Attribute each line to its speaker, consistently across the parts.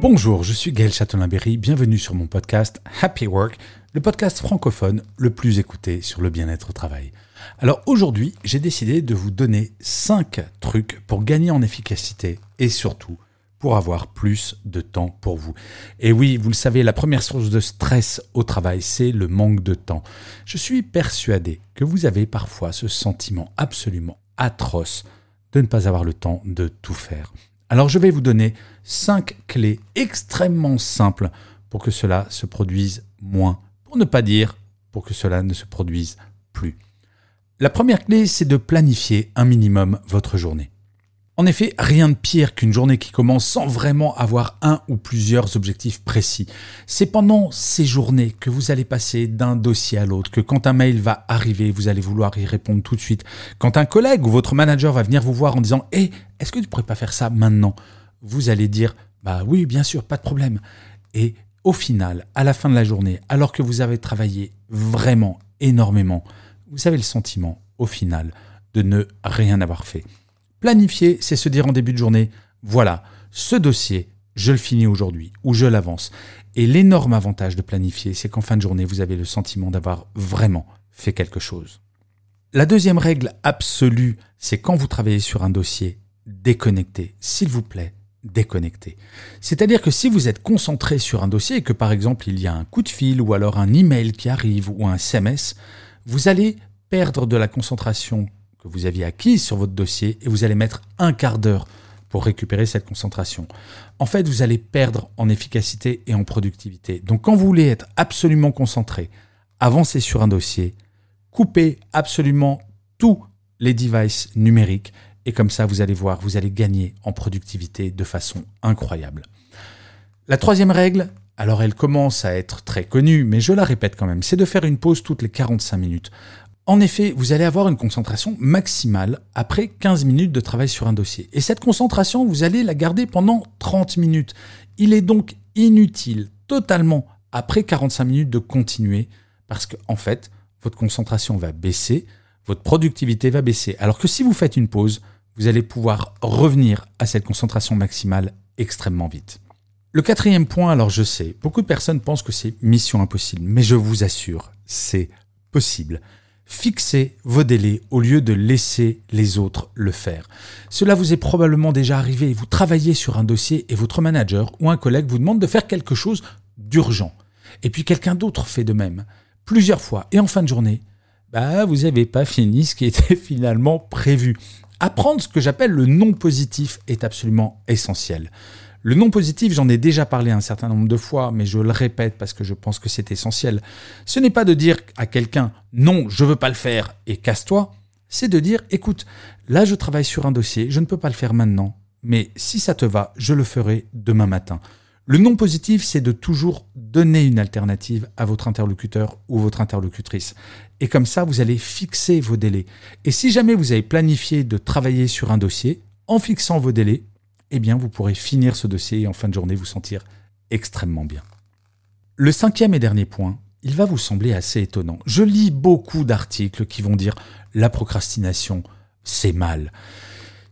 Speaker 1: Bonjour, je suis Gaël Châtelain-Berry, bienvenue sur mon podcast Happy Work, le podcast francophone le plus écouté sur le bien-être au travail. Alors aujourd'hui, j'ai décidé de vous donner 5 trucs pour gagner en efficacité et surtout pour avoir plus de temps pour vous. Et oui, vous le savez, la première source de stress au travail, c'est le manque de temps. Je suis persuadé que vous avez parfois ce sentiment absolument atroce de ne pas avoir le temps de tout faire. Alors je vais vous donner 5 clés extrêmement simples pour que cela se produise moins, pour ne pas dire pour que cela ne se produise plus. La première clé, c'est de planifier un minimum votre journée. En effet, rien de pire qu'une journée qui commence sans vraiment avoir un ou plusieurs objectifs précis. C'est pendant ces journées que vous allez passer d'un dossier à l'autre, que quand un mail va arriver, vous allez vouloir y répondre tout de suite. Quand un collègue ou votre manager va venir vous voir en disant Hé, est-ce que tu pourrais pas faire ça maintenant? Vous allez dire Bah oui, bien sûr, pas de problème. Et au final, à la fin de la journée, alors que vous avez travaillé vraiment énormément, vous avez le sentiment, au final, de ne rien avoir fait. Planifier, c'est se dire en début de journée, voilà, ce dossier, je le finis aujourd'hui ou je l'avance. Et l'énorme avantage de planifier, c'est qu'en fin de journée, vous avez le sentiment d'avoir vraiment fait quelque chose. La deuxième règle absolue, c'est quand vous travaillez sur un dossier, déconnectez, s'il vous plaît, déconnectez. C'est-à-dire que si vous êtes concentré sur un dossier et que par exemple il y a un coup de fil ou alors un email qui arrive ou un SMS, vous allez perdre de la concentration vous aviez acquise sur votre dossier et vous allez mettre un quart d'heure pour récupérer cette concentration. En fait, vous allez perdre en efficacité et en productivité. Donc quand vous voulez être absolument concentré, avancez sur un dossier, coupez absolument tous les devices numériques et comme ça, vous allez voir, vous allez gagner en productivité de façon incroyable. La troisième règle, alors elle commence à être très connue, mais je la répète quand même, c'est de faire une pause toutes les 45 minutes. En effet, vous allez avoir une concentration maximale après 15 minutes de travail sur un dossier. Et cette concentration, vous allez la garder pendant 30 minutes. Il est donc inutile, totalement, après 45 minutes de continuer, parce qu'en en fait, votre concentration va baisser, votre productivité va baisser. Alors que si vous faites une pause, vous allez pouvoir revenir à cette concentration maximale extrêmement vite. Le quatrième point, alors je sais, beaucoup de personnes pensent que c'est mission impossible, mais je vous assure, c'est possible. Fixez vos délais au lieu de laisser les autres le faire. Cela vous est probablement déjà arrivé. Vous travaillez sur un dossier et votre manager ou un collègue vous demande de faire quelque chose d'urgent. Et puis quelqu'un d'autre fait de même. Plusieurs fois. Et en fin de journée, bah, vous n'avez pas fini ce qui était finalement prévu. Apprendre ce que j'appelle le non positif est absolument essentiel. Le non positif, j'en ai déjà parlé un certain nombre de fois, mais je le répète parce que je pense que c'est essentiel. Ce n'est pas de dire à quelqu'un non, je veux pas le faire et casse-toi. C'est de dire écoute, là je travaille sur un dossier, je ne peux pas le faire maintenant, mais si ça te va, je le ferai demain matin. Le non positif, c'est de toujours donner une alternative à votre interlocuteur ou votre interlocutrice. Et comme ça, vous allez fixer vos délais. Et si jamais vous avez planifié de travailler sur un dossier, en fixant vos délais, eh bien vous pourrez finir ce dossier et en fin de journée vous sentir extrêmement bien. Le cinquième et dernier point, il va vous sembler assez étonnant. Je lis beaucoup d'articles qui vont dire la procrastination, c'est mal.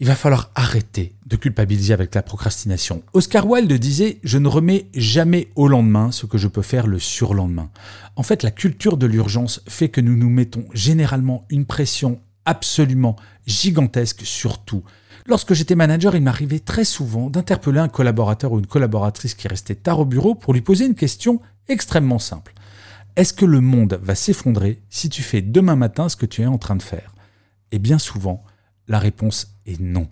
Speaker 1: Il va falloir arrêter de culpabiliser avec la procrastination. Oscar Wilde disait Je ne remets jamais au lendemain ce que je peux faire le surlendemain. En fait, la culture de l'urgence fait que nous nous mettons généralement une pression absolument gigantesque sur tout. Lorsque j'étais manager, il m'arrivait très souvent d'interpeller un collaborateur ou une collaboratrice qui restait tard au bureau pour lui poser une question extrêmement simple. Est-ce que le monde va s'effondrer si tu fais demain matin ce que tu es en train de faire? Et bien souvent, la réponse est non.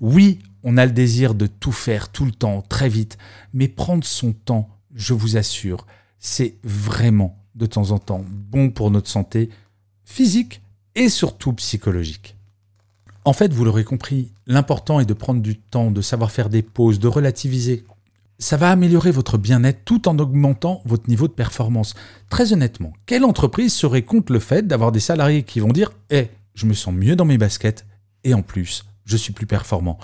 Speaker 1: Oui, on a le désir de tout faire tout le temps, très vite, mais prendre son temps, je vous assure, c'est vraiment de temps en temps bon pour notre santé physique et surtout psychologique. En fait, vous l'aurez compris, l'important est de prendre du temps, de savoir faire des pauses, de relativiser. Ça va améliorer votre bien-être tout en augmentant votre niveau de performance. Très honnêtement, quelle entreprise serait contre le fait d'avoir des salariés qui vont dire Eh, je me sens mieux dans mes baskets et en plus, je suis plus performant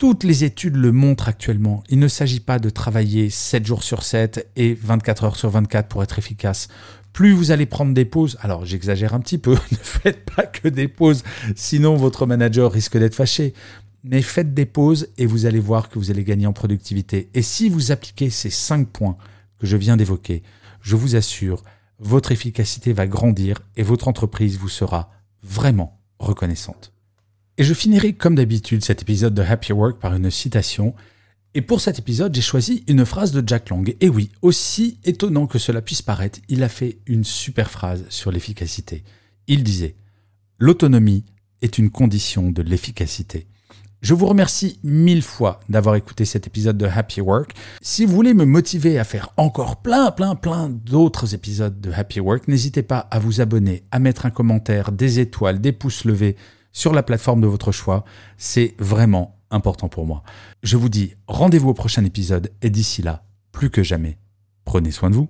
Speaker 1: toutes les études le montrent actuellement. Il ne s'agit pas de travailler 7 jours sur 7 et 24 heures sur 24 pour être efficace. Plus vous allez prendre des pauses, alors j'exagère un petit peu, ne faites pas que des pauses, sinon votre manager risque d'être fâché. Mais faites des pauses et vous allez voir que vous allez gagner en productivité. Et si vous appliquez ces 5 points que je viens d'évoquer, je vous assure, votre efficacité va grandir et votre entreprise vous sera vraiment reconnaissante. Et je finirai comme d'habitude cet épisode de Happy Work par une citation. Et pour cet épisode, j'ai choisi une phrase de Jack Lang. Et oui, aussi étonnant que cela puisse paraître, il a fait une super phrase sur l'efficacité. Il disait L'autonomie est une condition de l'efficacité. Je vous remercie mille fois d'avoir écouté cet épisode de Happy Work. Si vous voulez me motiver à faire encore plein, plein, plein d'autres épisodes de Happy Work, n'hésitez pas à vous abonner, à mettre un commentaire, des étoiles, des pouces levés sur la plateforme de votre choix. C'est vraiment important pour moi. Je vous dis rendez-vous au prochain épisode et d'ici là, plus que jamais, prenez soin de vous.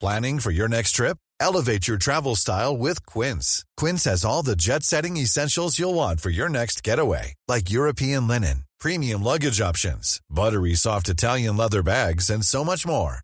Speaker 2: Planning for your next trip? Elevate your travel style with Quince. Quince has all the jet-setting essentials you'll want for your next getaway, like European linen, premium luggage options, buttery soft Italian leather bags and so much more